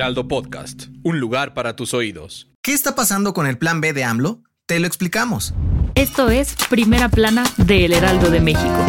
Heraldo Podcast, un lugar para tus oídos. ¿Qué está pasando con el plan B de AMLO? Te lo explicamos. Esto es Primera Plana de El Heraldo de México.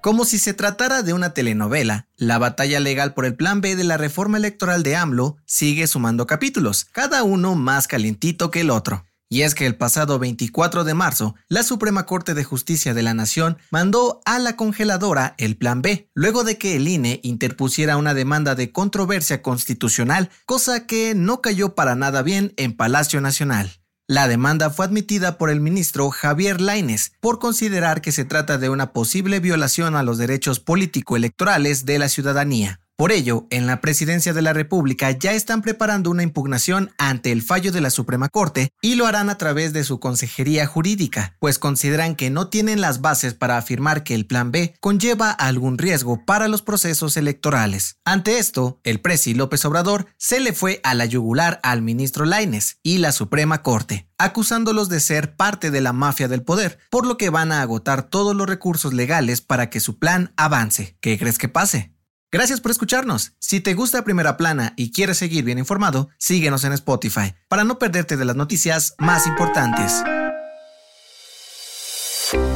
Como si se tratara de una telenovela, la batalla legal por el Plan B de la reforma electoral de AMLO sigue sumando capítulos, cada uno más calientito que el otro. Y es que el pasado 24 de marzo, la Suprema Corte de Justicia de la Nación mandó a la congeladora el Plan B, luego de que el INE interpusiera una demanda de controversia constitucional, cosa que no cayó para nada bien en Palacio Nacional. La demanda fue admitida por el ministro Javier Laines por considerar que se trata de una posible violación a los derechos político-electorales de la ciudadanía. Por ello, en la presidencia de la República ya están preparando una impugnación ante el fallo de la Suprema Corte y lo harán a través de su consejería jurídica, pues consideran que no tienen las bases para afirmar que el Plan B conlleva algún riesgo para los procesos electorales. Ante esto, el presi López Obrador se le fue a la yugular al ministro Laines y la Suprema Corte, acusándolos de ser parte de la mafia del poder, por lo que van a agotar todos los recursos legales para que su plan avance. ¿Qué crees que pase? Gracias por escucharnos. Si te gusta Primera Plana y quieres seguir bien informado, síguenos en Spotify para no perderte de las noticias más importantes.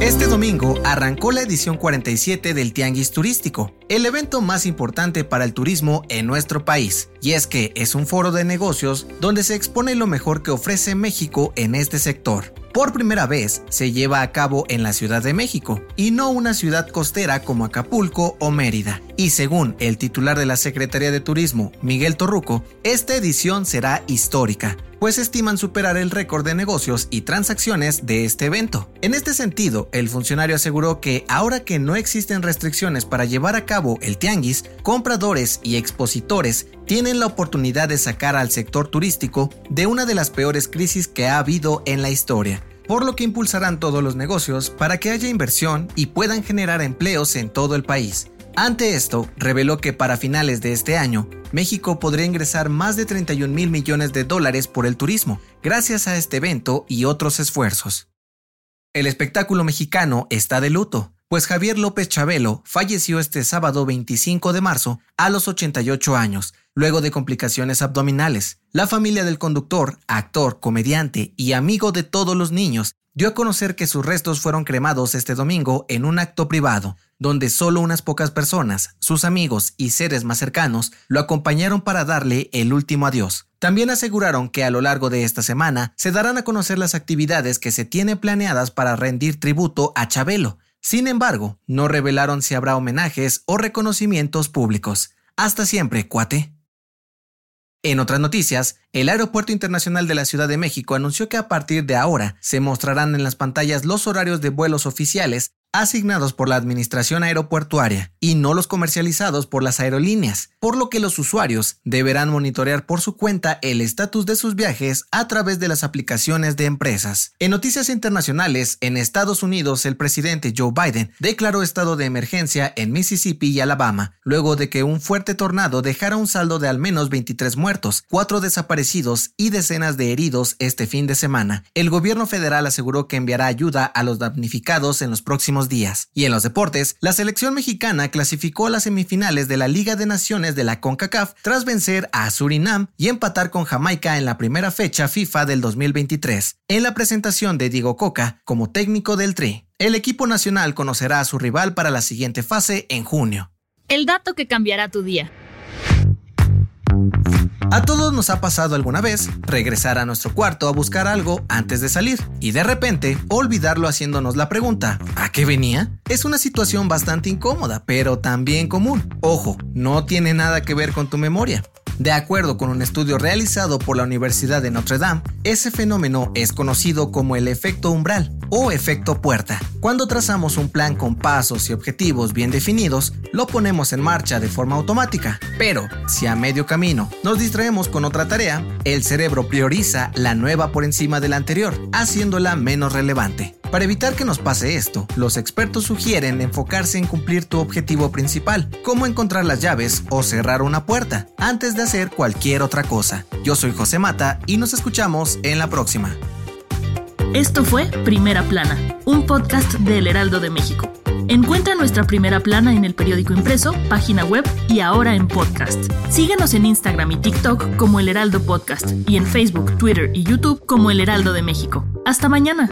Este domingo arrancó la edición 47 del Tianguis Turístico, el evento más importante para el turismo en nuestro país. Y es que es un foro de negocios donde se expone lo mejor que ofrece México en este sector. Por primera vez se lleva a cabo en la Ciudad de México y no una ciudad costera como Acapulco o Mérida. Y según el titular de la Secretaría de Turismo, Miguel Torruco, esta edición será histórica, pues estiman superar el récord de negocios y transacciones de este evento. En este sentido, el funcionario aseguró que ahora que no existen restricciones para llevar a cabo el tianguis, compradores y expositores tienen la oportunidad de sacar al sector turístico de una de las peores crisis que ha habido en la historia por lo que impulsarán todos los negocios para que haya inversión y puedan generar empleos en todo el país. Ante esto, reveló que para finales de este año, México podría ingresar más de 31 mil millones de dólares por el turismo, gracias a este evento y otros esfuerzos. El espectáculo mexicano está de luto, pues Javier López Chabelo falleció este sábado 25 de marzo a los 88 años, luego de complicaciones abdominales. La familia del conductor, actor, comediante y amigo de todos los niños dio a conocer que sus restos fueron cremados este domingo en un acto privado, donde solo unas pocas personas, sus amigos y seres más cercanos, lo acompañaron para darle el último adiós. También aseguraron que a lo largo de esta semana se darán a conocer las actividades que se tienen planeadas para rendir tributo a Chabelo. Sin embargo, no revelaron si habrá homenajes o reconocimientos públicos. Hasta siempre, cuate. En otras noticias, el Aeropuerto Internacional de la Ciudad de México anunció que a partir de ahora se mostrarán en las pantallas los horarios de vuelos oficiales asignados por la Administración Aeropuertuaria y no los comercializados por las aerolíneas, por lo que los usuarios deberán monitorear por su cuenta el estatus de sus viajes a través de las aplicaciones de empresas. En noticias internacionales, en Estados Unidos, el presidente Joe Biden declaró estado de emergencia en Mississippi y Alabama, luego de que un fuerte tornado dejara un saldo de al menos 23 muertos, 4 desaparecidos y decenas de heridos este fin de semana. El gobierno federal aseguró que enviará ayuda a los damnificados en los próximos días. Y en los deportes, la selección mexicana clasificó a las semifinales de la Liga de Naciones de la CONCACAF tras vencer a Surinam y empatar con Jamaica en la primera fecha FIFA del 2023. En la presentación de Diego Coca como técnico del Tri, el equipo nacional conocerá a su rival para la siguiente fase en junio. El dato que cambiará tu día. A todos nos ha pasado alguna vez regresar a nuestro cuarto a buscar algo antes de salir y de repente olvidarlo haciéndonos la pregunta ¿a qué venía? Es una situación bastante incómoda, pero también común. Ojo, no tiene nada que ver con tu memoria. De acuerdo con un estudio realizado por la Universidad de Notre Dame, ese fenómeno es conocido como el efecto umbral o efecto puerta. Cuando trazamos un plan con pasos y objetivos bien definidos, lo ponemos en marcha de forma automática. Pero, si a medio camino nos distraemos con otra tarea, el cerebro prioriza la nueva por encima de la anterior, haciéndola menos relevante. Para evitar que nos pase esto, los expertos sugieren enfocarse en cumplir tu objetivo principal, como encontrar las llaves o cerrar una puerta, antes de hacer cualquier otra cosa. Yo soy José Mata y nos escuchamos en la próxima. Esto fue Primera Plana, un podcast del Heraldo de México. Encuentra nuestra primera plana en el periódico impreso, página web y ahora en podcast. Síguenos en Instagram y TikTok como El Heraldo Podcast y en Facebook, Twitter y YouTube como El Heraldo de México. Hasta mañana.